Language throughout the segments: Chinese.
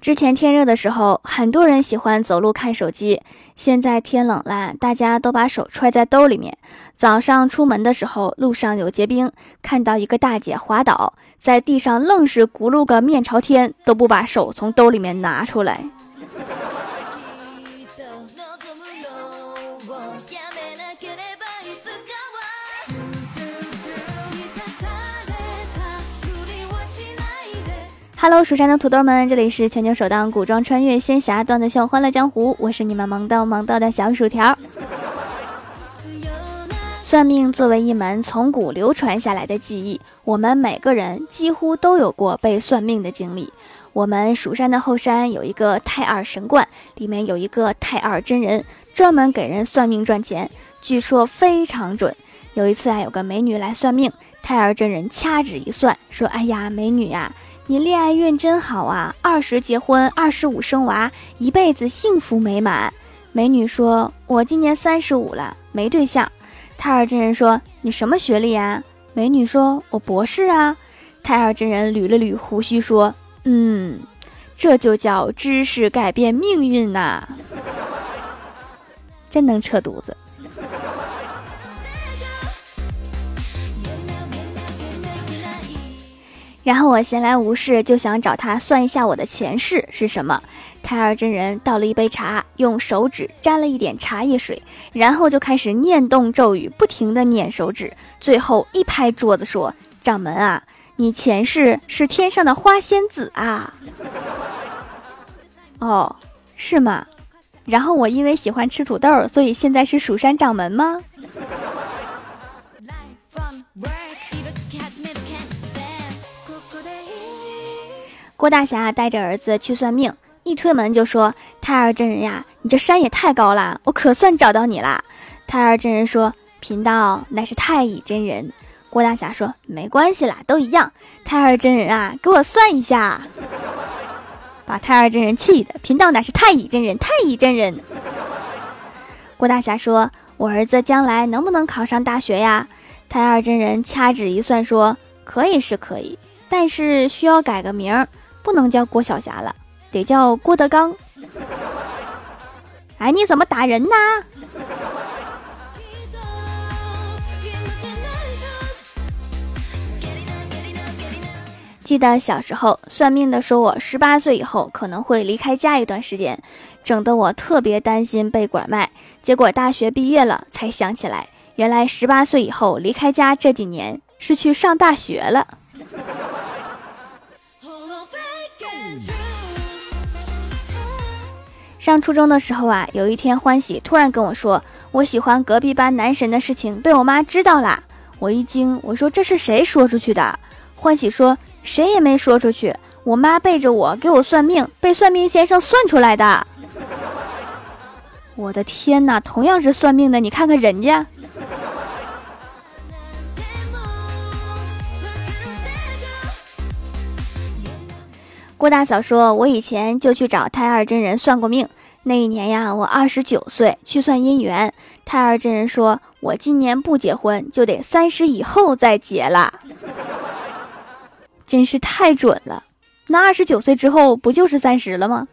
之前天热的时候，很多人喜欢走路看手机。现在天冷了，大家都把手揣在兜里面。早上出门的时候，路上有结冰，看到一个大姐滑倒在地上，愣是轱辘个面朝天，都不把手从兜里面拿出来。Hello，蜀山的土豆们，这里是全球首档古装穿越仙侠段子秀《欢乐江湖》，我是你们萌逗萌逗的小薯条。算命作为一门从古流传下来的技艺，我们每个人几乎都有过被算命的经历。我们蜀山的后山有一个太二神观，里面有一个太二真人，专门给人算命赚钱，据说非常准。有一次啊，有个美女来算命，太二真人掐指一算，说：“哎呀，美女呀。”你恋爱运真好啊！二十结婚，二十五生娃，一辈子幸福美满。美女说：“我今年三十五了，没对象。”太二真人说：“你什么学历呀？”美女说：“我博士啊。”太二真人捋了捋胡须说：“嗯，这就叫知识改变命运呐，真能扯犊子。”然后我闲来无事，就想找他算一下我的前世是什么。太二真人倒了一杯茶，用手指沾了一点茶叶水，然后就开始念动咒语，不停的捻手指，最后一拍桌子说：“掌门啊，你前世是天上的花仙子啊！” 哦，是吗？然后我因为喜欢吃土豆，所以现在是蜀山掌门吗？郭大侠带着儿子去算命，一推门就说：“太二真人呀，你这山也太高了，我可算找到你啦。”太二真人说：“贫道乃是太乙真人。”郭大侠说：“没关系啦，都一样。”太二真人啊，给我算一下，把太二真人气的。贫道乃是太乙真人，太乙真人。郭大侠说：“我儿子将来能不能考上大学呀？”太二真人掐指一算说：“可以是可以，但是需要改个名儿。”不能叫郭晓霞了，得叫郭德纲。哎，你怎么打人呢？记得小时候算命的说我十八岁以后可能会离开家一段时间，整得我特别担心被拐卖。结果大学毕业了才想起来，原来十八岁以后离开家这几年是去上大学了。上初中的时候啊，有一天欢喜突然跟我说，我喜欢隔壁班男神的事情被我妈知道啦。我一惊，我说这是谁说出去的？欢喜说谁也没说出去，我妈背着我给我算命，被算命先生算出来的。我的天哪，同样是算命的，你看看人家。郭大嫂说：“我以前就去找太二真人算过命。那一年呀，我二十九岁，去算姻缘。太二真人说，我今年不结婚，就得三十以后再结了。真是太准了。那二十九岁之后，不就是三十了吗？”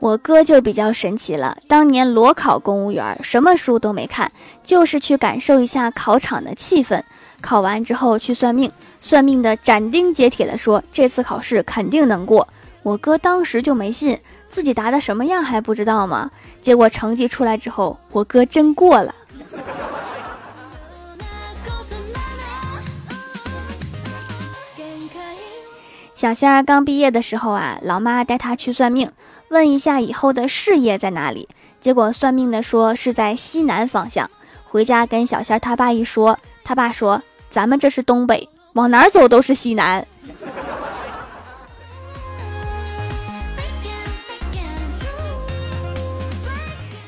我哥就比较神奇了，当年裸考公务员，什么书都没看，就是去感受一下考场的气氛。考完之后去算命，算命的斩钉截铁地说这次考试肯定能过。我哥当时就没信，自己答的什么样还不知道吗？结果成绩出来之后，我哥真过了。小仙儿刚毕业的时候啊，老妈带他去算命。问一下以后的事业在哪里？结果算命的说是在西南方向。回家跟小仙他爸一说，他爸说：“咱们这是东北，往哪走都是西南。”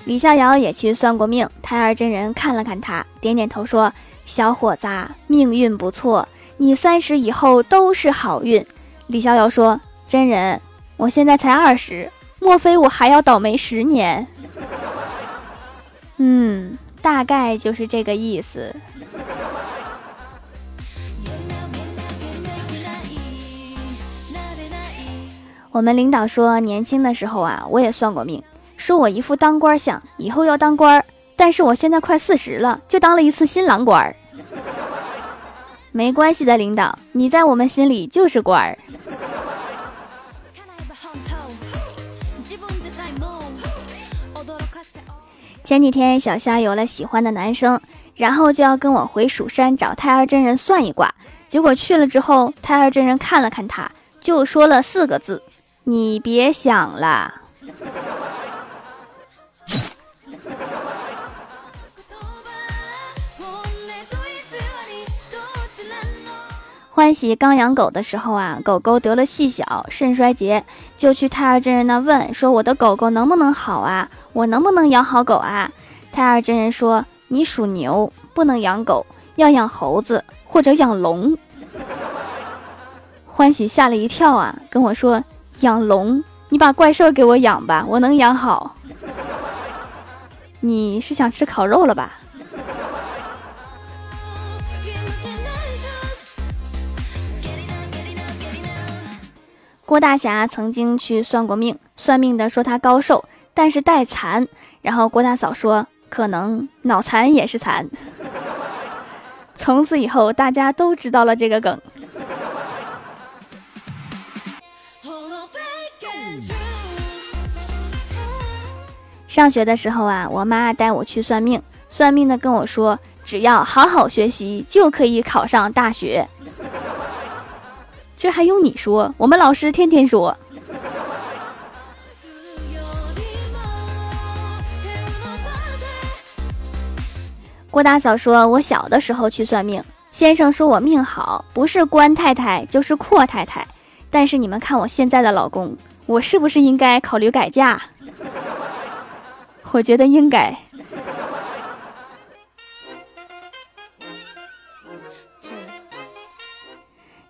李逍遥也去算过命，太二真人看了看他，点点头说：“小伙子，命运不错，你三十以后都是好运。”李逍遥说：“真人，我现在才二十。”莫非我还要倒霉十年？嗯，大概就是这个意思。我们领导说，年轻的时候啊，我也算过命，说我一副当官相，以后要当官儿。但是我现在快四十了，就当了一次新郎官儿。没关系的，领导，你在我们心里就是官儿。前几天小虾有了喜欢的男生，然后就要跟我回蜀山找太二真人算一卦。结果去了之后，太二真人看了看他，就说了四个字。你别想了。欢喜刚养狗的时候啊，狗狗得了细小肾衰竭，就去太二真人那问说：“我的狗狗能不能好啊？我能不能养好狗啊？”太二真人说：“你属牛，不能养狗，要养猴子或者养龙。”欢喜吓了一跳啊，跟我说。养龙，你把怪兽给我养吧，我能养好。你是想吃烤肉了吧？郭大侠曾经去算过命，算命的说他高寿，但是带残。然后郭大嫂说，可能脑残也是残。从此以后，大家都知道了这个梗。上学的时候啊，我妈带我去算命，算命的跟我说，只要好好学习，就可以考上大学。这还用你说？我们老师天天说。郭大嫂说，我小的时候去算命，先生说我命好，不是官太太就是阔太太。但是你们看我现在的老公，我是不是应该考虑改嫁？我觉得应该。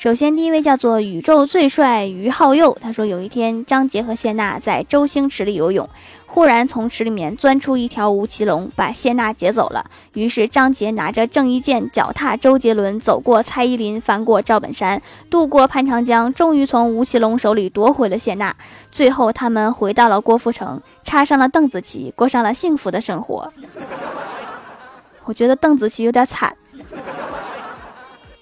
首先，第一位叫做宇宙最帅于浩佑，他说有一天张杰和谢娜在周星驰里游泳，忽然从池里面钻出一条吴奇隆，把谢娜劫走了。于是张杰拿着郑伊健，脚踏周杰伦，走过蔡依林，翻过赵本山，渡过潘长江，终于从吴奇隆手里夺回了谢娜。最后，他们回到了郭富城，插上了邓紫棋，过上了幸福的生活。我觉得邓紫棋有点惨，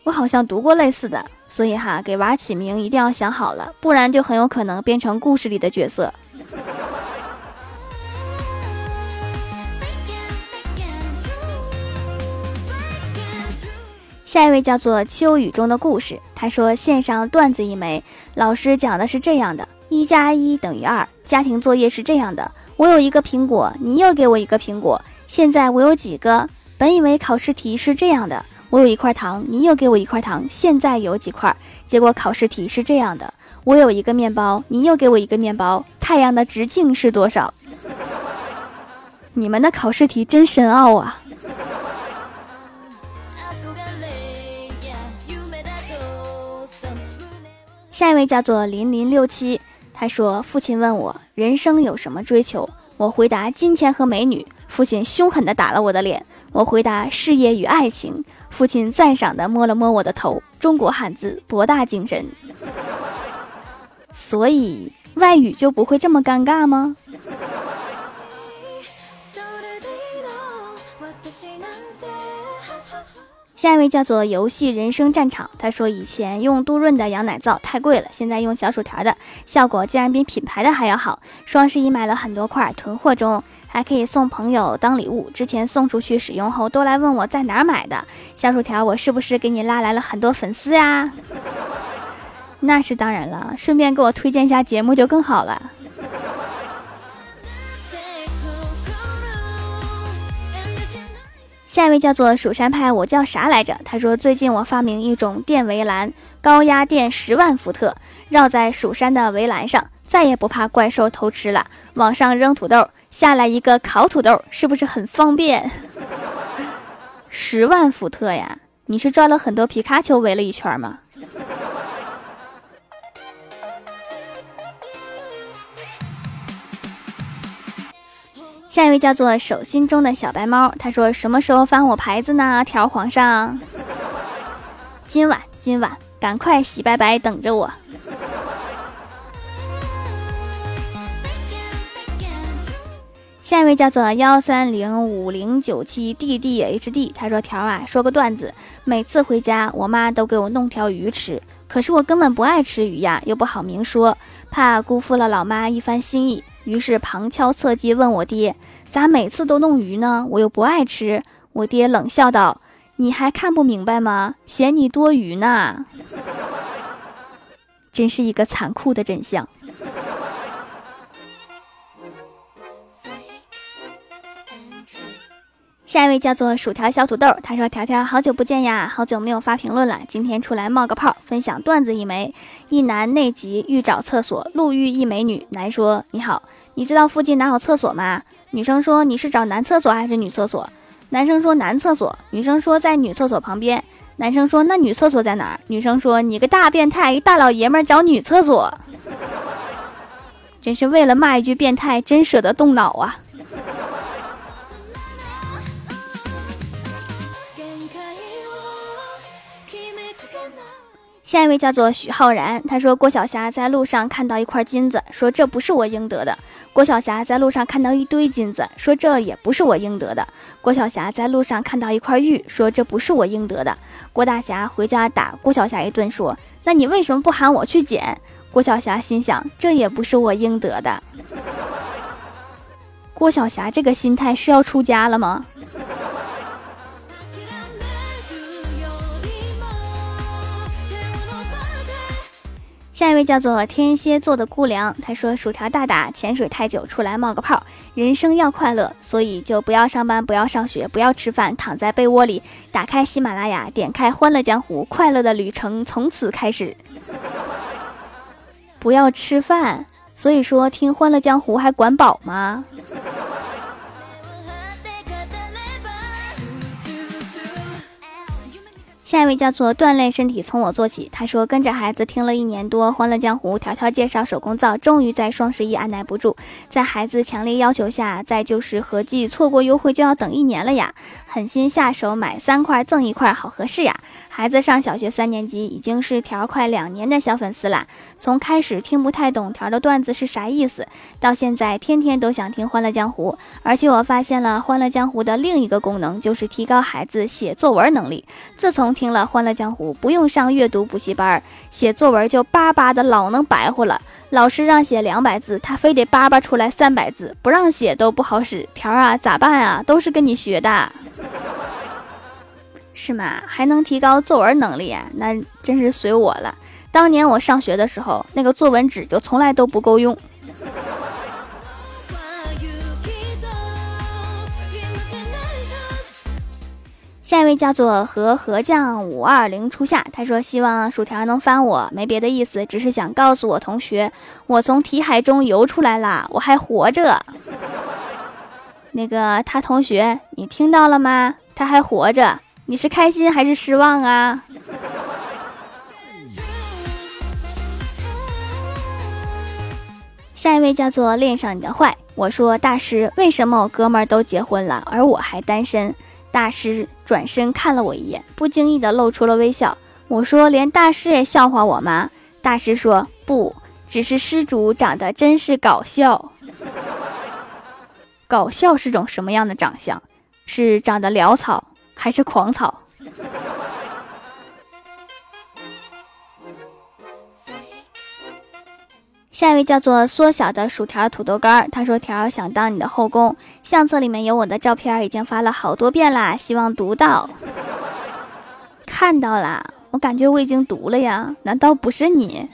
我好像读过类似的。所以哈，给娃起名一定要想好了，不然就很有可能变成故事里的角色。下一位叫做秋雨中的故事，他说线上段子一枚，老师讲的是这样的：一加一等于二。家庭作业是这样的：我有一个苹果，你又给我一个苹果，现在我有几个？本以为考试题是这样的。我有一块糖，你又给我一块糖，现在有几块？结果考试题是这样的：我有一个面包，你又给我一个面包，太阳的直径是多少？你们的考试题真深奥啊！下一位叫做零零六七，他说：父亲问我人生有什么追求，我回答金钱和美女。父亲凶狠地打了我的脸，我回答事业与爱情。父亲赞赏的摸了摸我的头，中国汉字博大精深，所以外语就不会这么尴尬吗？下一位叫做游戏人生战场，他说以前用杜润的羊奶皂太贵了，现在用小薯条的效果竟然比品牌的还要好。双十一买了很多块，囤货中。还可以送朋友当礼物，之前送出去使用后都来问我在哪儿买的。小薯条，我是不是给你拉来了很多粉丝呀？那是当然了，顺便给我推荐一下节目就更好了。下一位叫做蜀山派，我叫啥来着？他说最近我发明一种电围栏，高压电十万伏特，绕在蜀山的围栏上，再也不怕怪兽偷吃了。往上扔土豆。下来一个烤土豆，是不是很方便？十万伏特呀！你是转了很多皮卡丘围了一圈吗？下一位叫做手心中的小白猫，他说什么时候翻我牌子呢？条皇上，今晚今晚，赶快洗白白等着我。下一位叫做幺三零五零九七 D D H D，他说条啊，说个段子，每次回家我妈都给我弄条鱼吃，可是我根本不爱吃鱼呀，又不好明说，怕辜负了老妈一番心意。于是旁敲侧击问我爹：“咋每次都弄鱼呢？我又不爱吃。”我爹冷笑道：“你还看不明白吗？嫌你多余呢。”真是一个残酷的真相。下一位叫做薯条小土豆，他说：“条条好久不见呀，好久没有发评论了，今天出来冒个泡，分享段子一枚。一男内急欲找厕所，路遇一美女，男说：你好，你知道附近哪有厕所吗？女生说：你是找男厕所还是女厕所？男生说：男厕所。女生说：在女厕所旁边。男生说：那女厕所在哪儿？女生说：你个大变态，一大老爷们儿找女厕所，真是为了骂一句变态，真舍得动脑啊。”下一位叫做许浩然，他说郭晓霞在路上看到一块金子，说这不是我应得的。郭晓霞在路上看到一堆金子，说这也不是我应得的。郭晓霞在路上看到一块玉，说这不是我应得的。郭大侠回家打郭晓霞一顿，说那你为什么不喊我去捡？郭晓霞心想这也不是我应得的。郭晓霞这个心态是要出家了吗？下一位叫做天蝎座的姑娘，她说：“薯条大大潜水太久，出来冒个泡。人生要快乐，所以就不要上班，不要上学，不要吃饭，躺在被窝里，打开喜马拉雅，点开《欢乐江湖》，快乐的旅程从此开始。不要吃饭，所以说听《欢乐江湖》还管饱吗？”下一位叫做锻炼身体从我做起。他说跟着孩子听了一年多《欢乐江湖》，条条介绍手工皂，终于在双十一按耐不住，在孩子强烈要求下，再就是合计错过优惠就要等一年了呀，狠心下手买三块赠一块，好合适呀。孩子上小学三年级，已经是条快两年的小粉丝啦。从开始听不太懂条的段子是啥意思，到现在天天都想听《欢乐江湖》，而且我发现了《欢乐江湖》的另一个功能，就是提高孩子写作文能力。自从听了《欢乐江湖》，不用上阅读补习班，写作文就叭叭的老能白活了。老师让写两百字，他非得叭叭出来三百字，不让写都不好使。条啊，咋办啊？都是跟你学的。是吗？还能提高作文能力啊？那真是随我了。当年我上学的时候，那个作文纸就从来都不够用。下一位叫做和和将五二零初夏，他说希望薯条能翻我，没别的意思，只是想告诉我同学，我从题海中游出来了，我还活着。那个他同学，你听到了吗？他还活着。你是开心还是失望啊？下一位叫做恋上你的坏。我说大师，为什么我哥们儿都结婚了，而我还单身？大师转身看了我一眼，不经意的露出了微笑。我说连大师也笑话我吗？大师说不，只是施主长得真是搞笑。搞笑是种什么样的长相？是长得潦草？还是狂草。下一位叫做缩小的薯条土豆干，他说：“条想当你的后宫，相册里面有我的照片，已经发了好多遍啦，希望读到。看到啦，我感觉我已经读了呀，难道不是你？”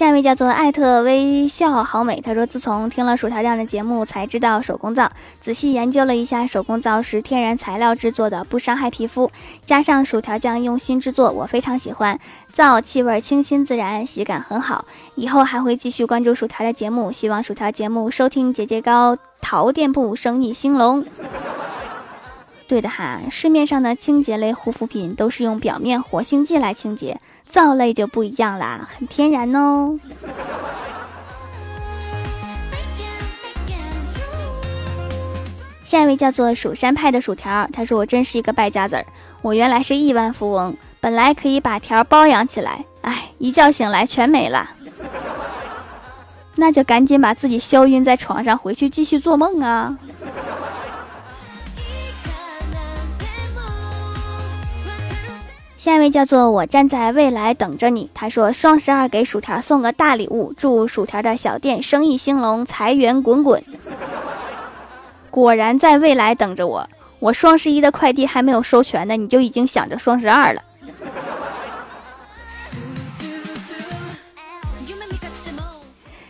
下一位叫做艾特微笑好美，他说自从听了薯条酱的节目，才知道手工皂。仔细研究了一下，手工皂是天然材料制作的，不伤害皮肤。加上薯条酱用心制作，我非常喜欢。皂气味清新自然，洗感很好。以后还会继续关注薯条的节目，希望薯条节目收听节节高，淘店铺生意兴隆。对的哈，市面上的清洁类护肤品都是用表面活性剂来清洁。皂类就不一样啦，很天然哦。下一位叫做蜀山派的薯条，他说我真是一个败家子儿，我原来是亿万富翁，本来可以把条包养起来，哎，一觉醒来全没了，那就赶紧把自己消晕在床上，回去继续做梦啊。下一位叫做我站在未来等着你，他说双十二给薯条送个大礼物，祝薯条的小店生意兴隆，财源滚滚。果然在未来等着我，我双十一的快递还没有收全呢，你就已经想着双十二了。